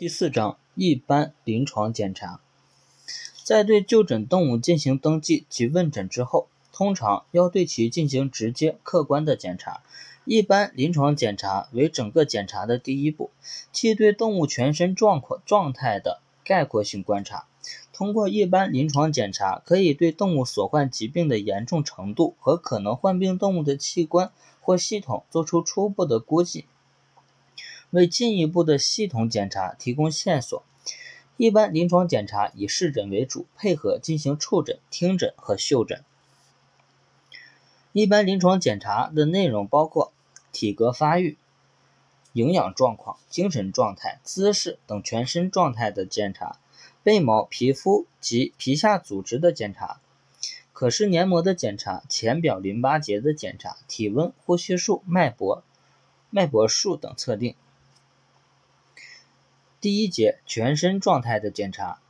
第四章一般临床检查，在对就诊动物进行登记及问诊之后，通常要对其进行直接客观的检查。一般临床检查为整个检查的第一步，即对动物全身状况状态的概括性观察。通过一般临床检查，可以对动物所患疾病的严重程度和可能患病动物的器官或系统做出初步的估计。为进一步的系统检查提供线索。一般临床检查以视诊为主，配合进行触诊、听诊和嗅诊。一般临床检查的内容包括体格发育、营养状况、精神状态、姿势等全身状态的检查，背毛、皮肤及皮下组织的检查，可视黏膜的检查，浅表淋巴结的检查，体温、呼吸数、脉搏、脉搏数等测定。第一节全身状态的检查。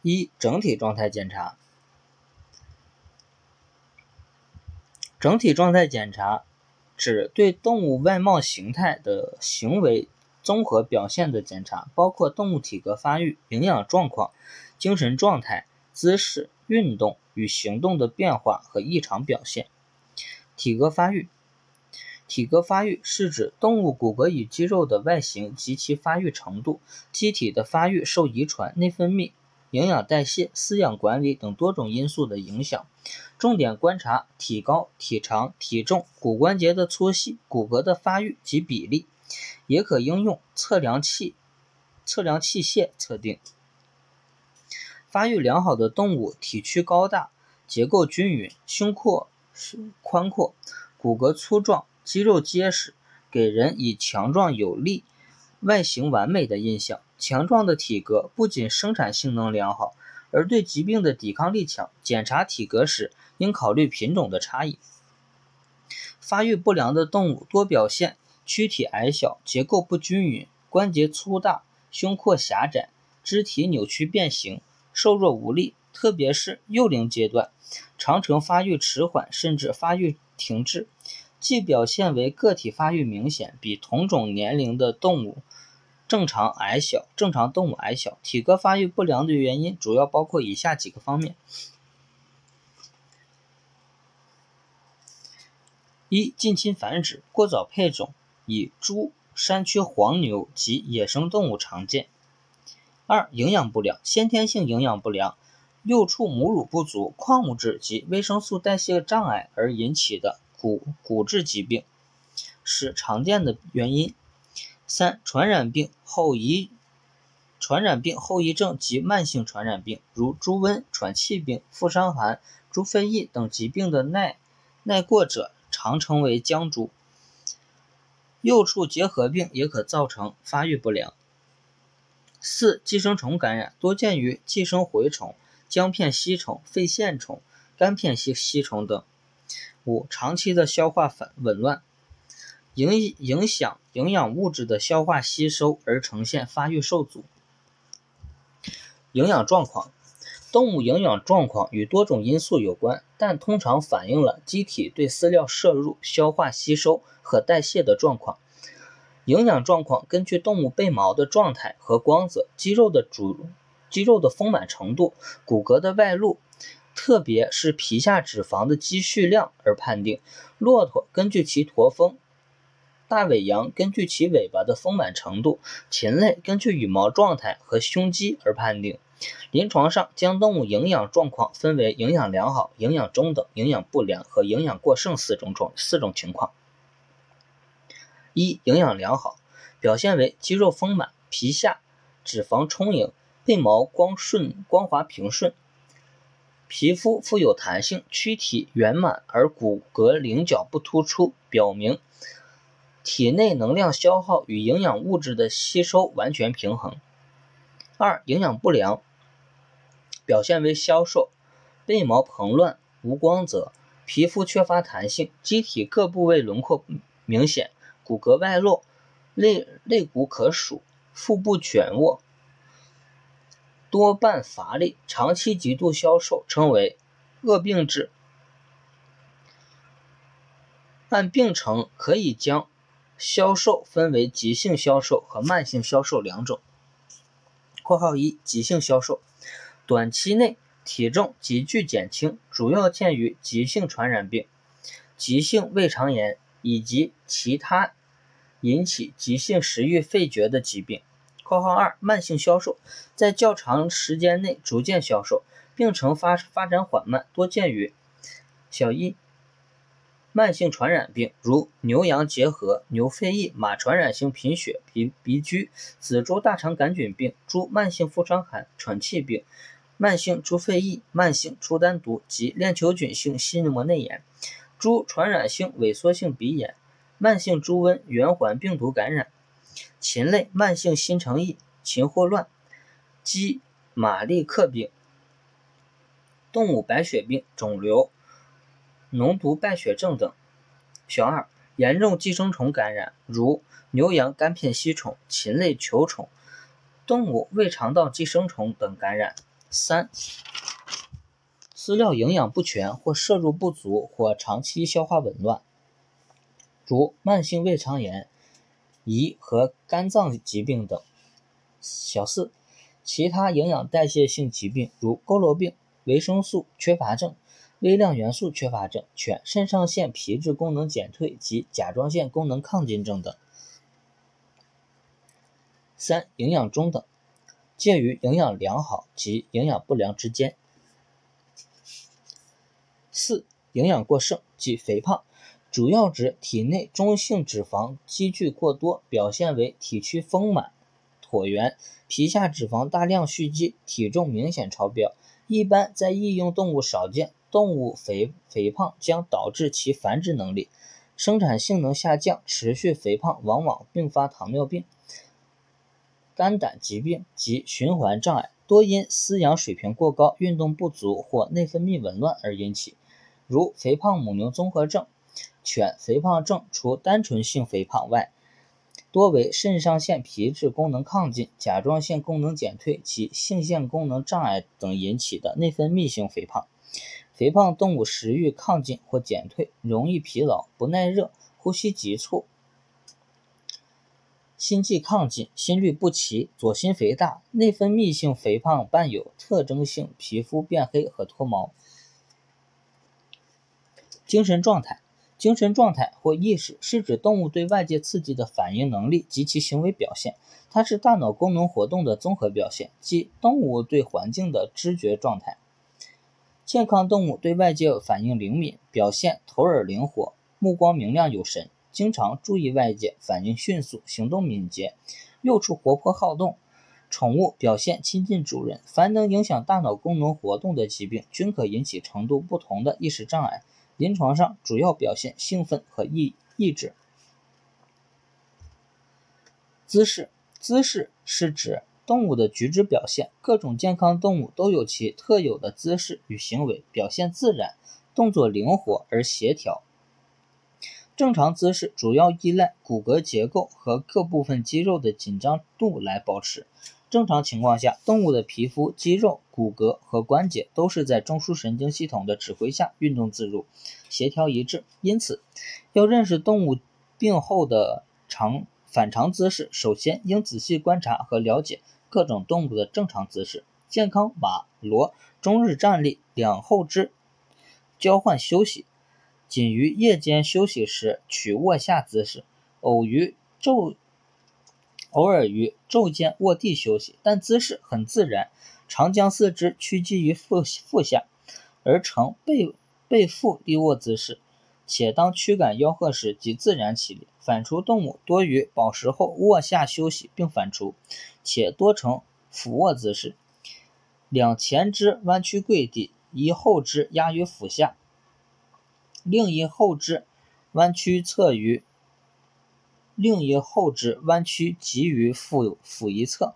一、整体状态检查。整体状态检查指对动物外貌形态的行为综合表现的检查，包括动物体格发育、营养状况、精神状态、姿势、运动与行动的变化和异常表现。体格发育。体格发育是指动物骨骼与肌肉的外形及其发育程度。机体的发育受遗传、内分泌、营养代谢、饲养管理等多种因素的影响。重点观察体高、体长、体重、骨关节的粗细、骨骼的发育及比例，也可应用测量器、测量器械测定。发育良好的动物体躯高大，结构均匀，胸廓宽阔，骨骼粗壮。肌肉结实，给人以强壮有力、外形完美的印象。强壮的体格不仅生产性能良好，而对疾病的抵抗力强。检查体格时，应考虑品种的差异。发育不良的动物多表现躯体矮小、结构不均匀、关节粗大、胸廓狭窄、肢体扭曲变形、瘦弱无力，特别是幼龄阶段，常呈发育迟缓甚至发育停滞。既表现为个体发育明显比同种年龄的动物正常矮小，正常动物矮小。体格发育不良的原因主要包括以下几个方面：一、近亲繁殖，过早配种，以猪、山区黄牛及野生动物常见；二、营养不良，先天性营养不良，幼畜母乳不足、矿物质及维生素代谢障碍而引起的。骨骨质疾病是常见的原因。三、传染病后遗传染病后遗症及慢性传染病，如猪瘟、喘气病、腹伤寒、猪肺疫等疾病的耐耐过者，常称为僵猪。幼畜结核病也可造成发育不良。四、寄生虫感染多见于寄生蛔虫、姜片吸虫、肺线虫、肝片吸吸虫等。五、长期的消化反紊乱，影影响营养物质的消化吸收而呈现发育受阻。营养状况，动物营养状况与多种因素有关，但通常反映了机体对饲料摄入、消化吸收和代谢的状况。营养状况根据动物背毛的状态和光泽、肌肉的主肌肉的丰满程度、骨骼的外露。特别是皮下脂肪的积蓄量而判定。骆驼根据其驼峰，大尾羊根据其尾巴的丰满程度，禽类根据羽毛状态和胸肌而判定。临床上将动物营养状况分为营养良好、营养中等、营养不良和营养过剩四种种四种情况。一、营养良好，表现为肌肉丰满、皮下脂肪充盈、背毛光顺光滑平顺。皮肤富有弹性，躯体圆满而骨骼棱角不突出，表明体内能量消耗与营养物质的吸收完全平衡。二、营养不良，表现为消瘦，背毛蓬乱无光泽，皮肤缺乏弹性，机体各部位轮廓明显，骨骼外露，肋肋骨可数，腹部蜷卧。多半乏力，长期极度消瘦，称为恶病质。按病程可以将消瘦分为急性消瘦和慢性消瘦两种。（括号一）急性消瘦，短期内体重急剧减轻，主要见于急性传染病、急性胃肠炎以及其他引起急性食欲废绝的疾病。（括号二）慢性消瘦，在较长时间内逐渐消瘦，病程发发展缓慢，多见于小一。慢性传染病，如牛羊结核、牛肺疫、马传染性贫血、鼻鼻疽、仔猪大肠杆菌病、猪慢性腹伤寒、喘气病、慢性猪肺疫、慢性猪丹毒及链球菌性心膜内炎、猪传染性萎缩性鼻炎、慢性猪瘟圆环病毒感染、禽类慢性新城疫、禽霍乱、鸡马利克病、动物白血病、肿瘤。脓毒败血症等。小二，严重寄生虫感染，如牛羊肝片吸虫、禽类球虫、动物胃肠道寄生虫等感染。三，饲料营养不全或摄入不足或长期消化紊乱，如慢性胃肠炎、胰和肝脏疾病等。小四，其他营养代谢性疾病，如佝偻病、维生素缺乏症。微量元素缺乏症、犬肾上腺皮质功能减退及甲状腺功能亢进症等。三、营养中等，介于营养良好及营养不良之间。四、营养过剩及肥胖，主要指体内中性脂肪积聚过多，表现为体躯丰满、椭圆，皮下脂肪大量蓄积，体重明显超标，一般在异用动物少见。动物肥肥胖将导致其繁殖能力、生产性能下降，持续肥胖往往并发糖尿病、肝胆疾病及循环障碍，多因饲养水平过高、运动不足或内分泌紊乱而引起，如肥胖母牛综合症。犬肥胖症除单纯性肥胖外，多为肾上腺皮质功能亢进、甲状腺功能减退及性腺功能障碍等引起的内分泌性肥胖。肥胖动物食欲亢进或减退，容易疲劳、不耐热、呼吸急促、心悸亢进、心律不齐、左心肥大。内分泌性肥胖伴有特征性皮肤变黑和脱毛。精神状态，精神状态或意识是指动物对外界刺激的反应能力及其行为表现，它是大脑功能活动的综合表现，即动物对环境的知觉状态。健康动物对外界反应灵敏，表现头耳灵活，目光明亮有神，经常注意外界，反应迅速，行动敏捷，幼畜活泼好动。宠物表现亲近主人。凡能影响大脑功能活动的疾病，均可引起程度不同的意识障碍。临床上主要表现兴奋和抑抑制。姿势，姿势是指。动物的举止表现，各种健康动物都有其特有的姿势与行为，表现自然，动作灵活而协调。正常姿势主要依赖骨骼结构和各部分肌肉的紧张度来保持。正常情况下，动物的皮肤、肌肉、骨骼和关节都是在中枢神经系统的指挥下运动自如、协调一致。因此，要认识动物病后的常反常姿势，首先应仔细观察和了解。各种动物的正常姿势：健康马、骡终日站立，两后肢交换休息，仅于夜间休息时取卧下姿势，偶于昼偶尔于昼间卧地休息，但姿势很自然，常将四肢屈膝于腹腹下，而呈背背腹立卧姿势。且当驱赶吆喝时，即自然起立。反刍动物多于饱食后卧下休息并反刍，且多呈俯卧姿势，两前肢弯曲跪地，一后肢压于腹下，另一后肢弯曲侧于另一后肢弯曲及于腹腹一侧，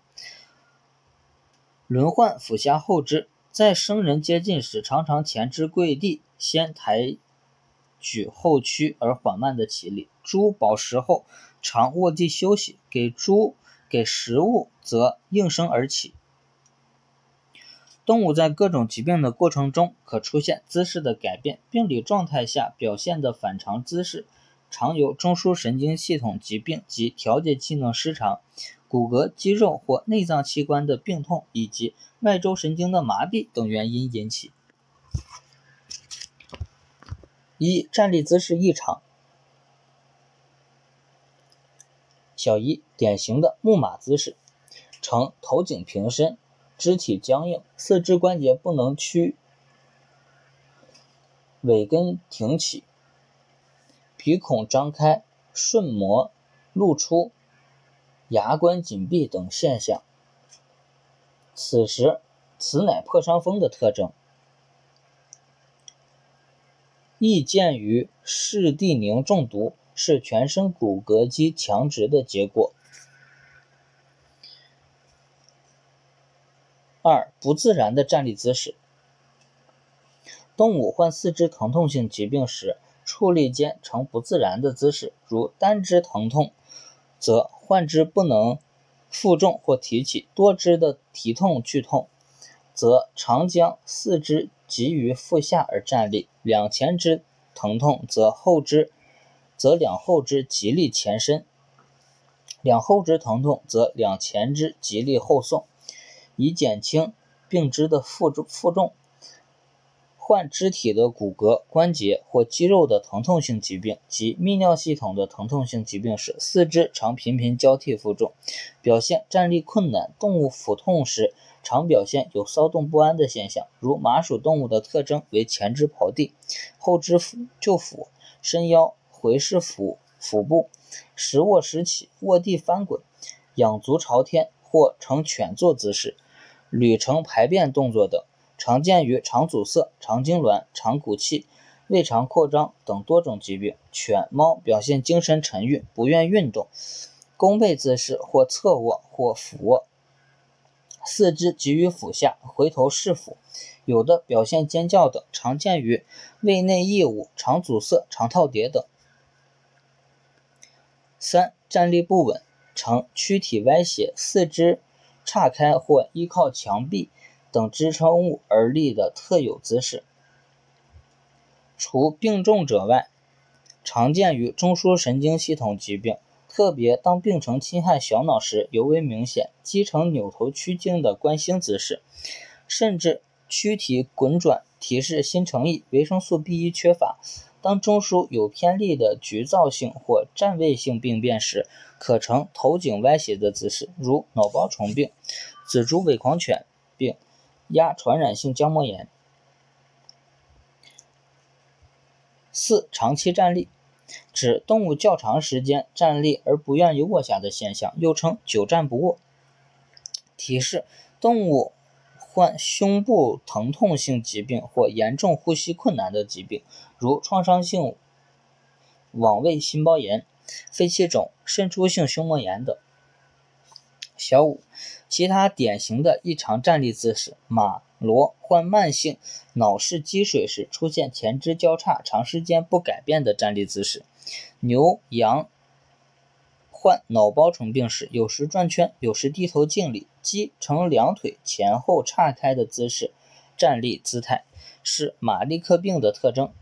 轮换腹下后肢。在生人接近时，常常前肢跪地，先抬。举后屈而缓慢的起立。猪饱食后常卧地休息，给猪给食物则应声而起。动物在各种疾病的过程中可出现姿势的改变，病理状态下表现的反常姿势，常由中枢神经系统疾病及调节机能失常、骨骼、肌肉或内脏器官的病痛以及外周神经的麻痹等原因引起。一、站立姿势异常。小一、典型的木马姿势，呈头颈平伸，肢体僵硬，四肢关节不能屈，尾根挺起，鼻孔张开，瞬膜露出，牙关紧闭等现象。此时，此乃破伤风的特征。易见于视地宁中毒，是全身骨骼肌强直的结果。二、不自然的站立姿势。动物患四肢疼痛性疾病时，矗立间呈不自然的姿势，如单肢疼痛，则患肢不能负重或提起；多肢的提痛剧痛，则常将四肢。急于腹下而站立，两前肢疼痛，则后肢则两后肢极力前伸；两后肢疼痛，则两前肢极力后送，以减轻病肢的负重负重。患肢体的骨骼、关节或肌肉的疼痛性疾病及泌尿系统的疼痛性疾病时，四肢常频频交替负重，表现站立困难。动物腹痛时，常表现有骚动不安的现象，如麻属动物的特征为前肢刨地，后肢就俯，伸腰，回视腹腹部，时卧时起，卧地翻滚，仰足朝天或呈犬坐姿势，屡呈排便动作等。常见于肠阻塞、肠痉挛、肠鼓气、胃肠扩张等多种疾病。犬、猫表现精神沉郁，不愿运动，弓背姿势或侧卧或俯卧，四肢急于俯下，回头是腹，有的表现尖叫等。常见于胃内异物、肠阻塞、肠套叠等。三、站立不稳，呈躯体歪斜，四肢岔开或依靠墙壁。等支撑物而立的特有姿势，除病重者外，常见于中枢神经系统疾病，特别当病程侵害小脑时尤为明显。肌呈扭头曲颈的观星姿势，甚至躯体滚转，提示新陈异维生素 B 一缺乏。当中枢有偏立的局灶性或占位性病变时，可呈头颈歪斜的姿势，如脑包虫病、紫竹伪狂犬病。压传染性浆膜炎。四、长期站立，指动物较长时间站立而不愿意卧下的现象，又称久站不卧。提示：动物患胸部疼痛性疾病或严重呼吸困难的疾病，如创伤性网胃心包炎、肺气肿、渗出性胸膜炎等。小五。其他典型的异常站立姿势：马、骡患慢性脑室积水时出现前肢交叉、长时间不改变的站立姿势；牛、羊患脑包虫病时有时转圈，有时低头敬礼；鸡呈两腿前后岔开的姿势站立姿态，是马利克病的特征。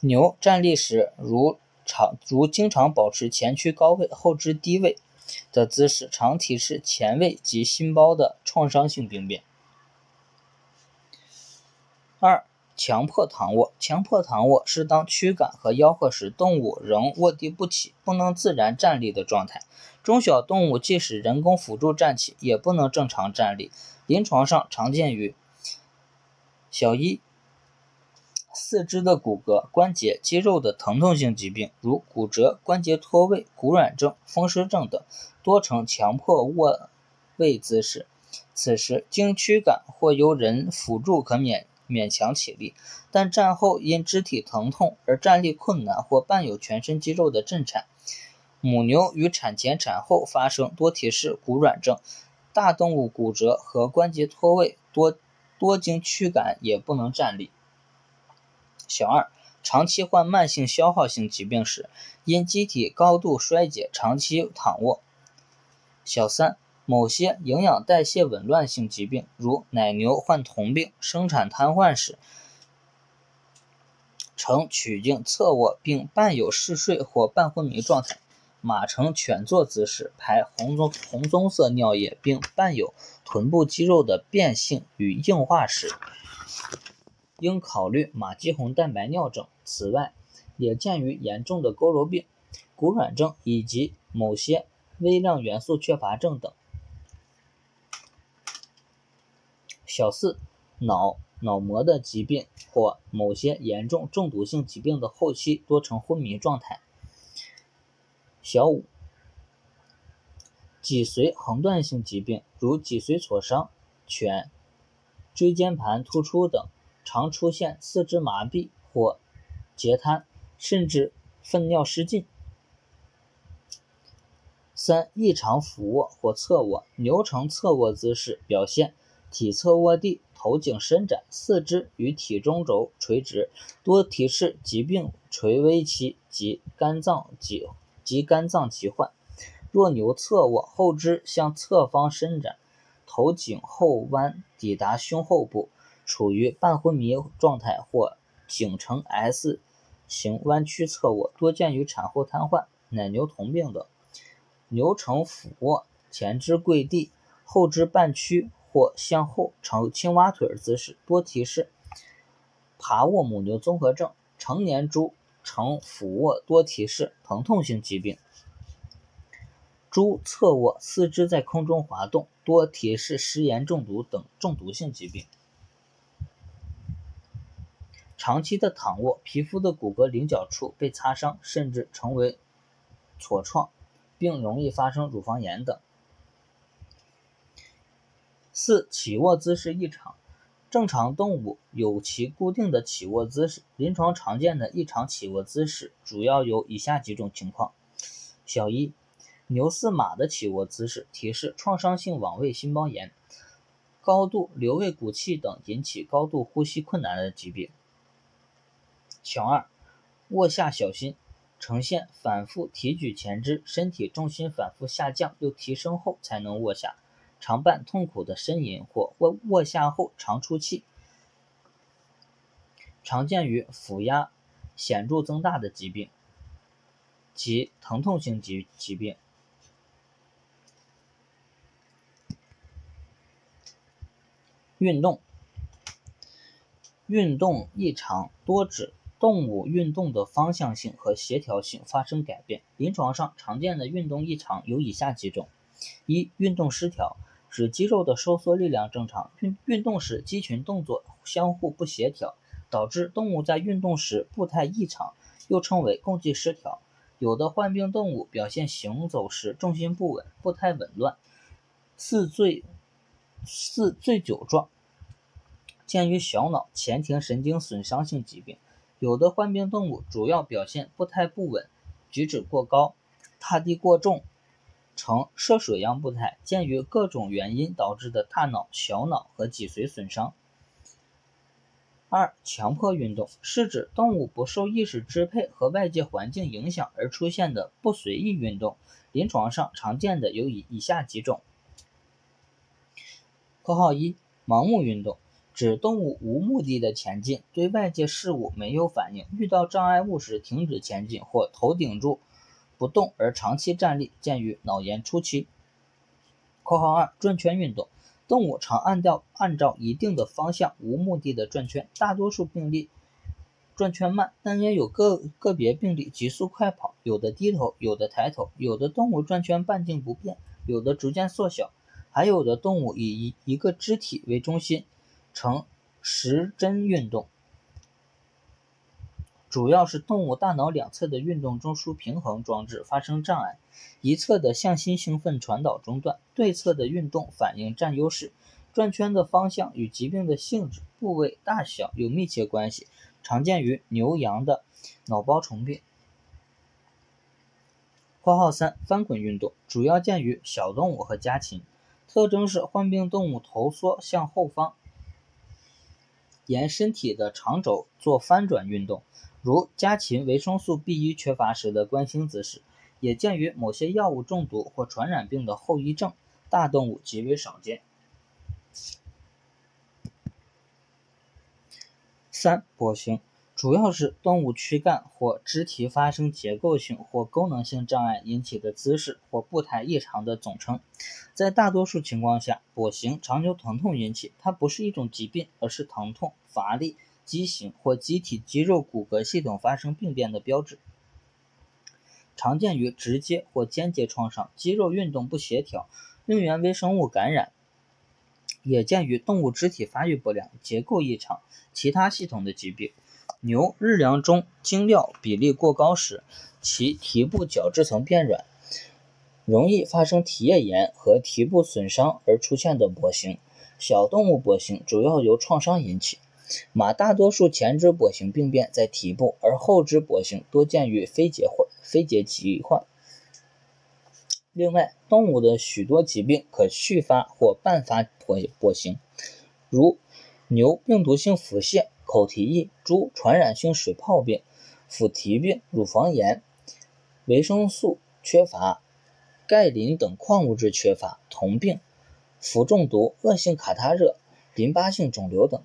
牛站立时如常如经常保持前屈高位，后肢低位。的姿势常提示前位及心包的创伤性病变。二、强迫躺卧。强迫躺卧是当躯干和吆喝时，动物仍卧地不起，不能自然站立的状态。中小动物即使人工辅助站起，也不能正常站立。临床上常见于小一。四肢的骨骼、关节、肌肉的疼痛性疾病，如骨折、关节脱位、骨软症、风湿症等，多呈强迫卧位姿势。此时经驱赶或由人辅助可勉勉强起立，但战后因肢体疼痛而站立困难或伴有全身肌肉的震颤。母牛与产前产后发生多提示骨软症。大动物骨折和关节脱位多多经驱赶也不能站立。小二，长期患慢性消耗性疾病时，因机体高度衰竭，长期躺卧。小三，某些营养代谢紊乱性疾病，如奶牛患酮病、生产瘫痪时，呈曲颈侧卧并伴有嗜睡或半昏迷状态。马呈犬坐姿势，排红棕红棕色尿液，并伴有臀部肌肉的变性与硬化时，应考虑马基红蛋白尿症。此外，也见于严重的佝偻病、骨软症以及某些微量元素缺乏症等。小四，脑脑膜的疾病或某些严重中毒性疾病的后期多呈昏迷状态。小五，脊髓横断性疾病，如脊髓挫伤、犬椎间盘突出等，常出现四肢麻痹或截瘫，甚至粪尿失禁。三、异常俯卧或侧卧，牛呈侧卧姿势，表现体侧卧地，头颈伸展，四肢与体中轴垂直，多提示疾病垂危期及肝脏疾。及肝脏疾患。若牛侧卧，后肢向侧方伸展，头颈后弯抵达胸后部，处于半昏迷状态或颈呈 S 型弯曲侧卧，多见于产后瘫痪、奶牛酮病等。牛呈俯卧，前肢跪地，后肢半屈或向后呈青蛙腿姿势，多提示爬卧母牛综合症。成年猪。呈俯卧多提示疼痛性疾病，猪侧卧四肢在空中滑动多提示食盐中毒等中毒性疾病。长期的躺卧，皮肤的骨骼棱角处被擦伤，甚至成为痤疮，并容易发生乳房炎等。四起卧姿势异常。正常动物有其固定的起卧姿势，临床常见的异常起卧姿势主要有以下几种情况：小一，牛似马的起卧姿势提示创伤性网胃心包炎、高度瘤胃鼓气等引起高度呼吸困难的疾病。小二，卧下小心，呈现反复提举前肢，身体重心反复下降又提升后才能卧下。常伴痛苦的呻吟或卧卧下后常出气，常见于腹压显著增大的疾病及疼痛性疾疾病。运动运动异常多指动物运动的方向性和协调性发生改变。临床上常见的运动异常有以下几种：一、运动失调。指肌肉的收缩力量正常，运运动时肌群动作相互不协调，导致动物在运动时步态异常，又称为共济失调。有的患病动物表现行走时重心不稳，步态紊乱，似醉似醉酒状，见于小脑前庭神经损伤性疾病。有的患病动物主要表现步态不稳，举止过高，踏地过重。呈涉水样步态，见于各种原因导致的大脑、小脑和脊髓损伤。二、强迫运动是指动物不受意识支配和外界环境影响而出现的不随意运动。临床上常见的有以以下几种。括号一、盲目运动指动物无目的的前进，对外界事物没有反应，遇到障碍物时停止前进或头顶住。不动而长期站立，见于脑炎初期。括号二转圈运动，动物常按照按照一定的方向无目的的转圈，大多数病例转圈慢，但也有个个别病例急速快跑，有的低头，有的抬头，有的动物转圈半径不变，有的逐渐缩小，还有的动物以一一个肢体为中心，呈时针运动。主要是动物大脑两侧的运动中枢平衡装置发生障碍，一侧的向心兴奋传导中断，对侧的运动反应占优势。转圈的方向与疾病的性质、部位大小有密切关系，常见于牛羊的脑包虫病。括号三翻滚运动主要见于小动物和家禽，特征是患病动物头缩向后方，沿身体的长轴做翻转运动。如家禽维生素 B 一缺乏时的观星姿势，也见于某些药物中毒或传染病的后遗症，大动物极为少见。三跛行，主要是动物躯干或肢体发生结构性或功能性障碍引起的姿势或步态异常的总称。在大多数情况下，跛行长久疼痛引起，它不是一种疾病，而是疼痛、乏力、畸形或机体肌肉骨骼系统发生病变的标志。常见于直接或间接创伤、肌肉运动不协调、病原微生物感染，也见于动物肢体发育不良、结构异常、其他系统的疾病。牛日粮中精料比例过高时，其蹄部角质层变软，容易发生蹄叶炎和蹄部损伤而出现的跛行。小动物跛行主要由创伤引起。马大多数前肢跛行病变在蹄部，而后肢跛行多见于非结患、非节疾患。另外，动物的许多疾病可续发或伴发跛跛行，如牛病毒性腹泻。口蹄疫、猪传染性水泡病、腐蹄病、乳房炎、维生素缺乏、钙磷等矿物质缺乏、铜病、氟中毒、恶性卡他热、淋巴性肿瘤等。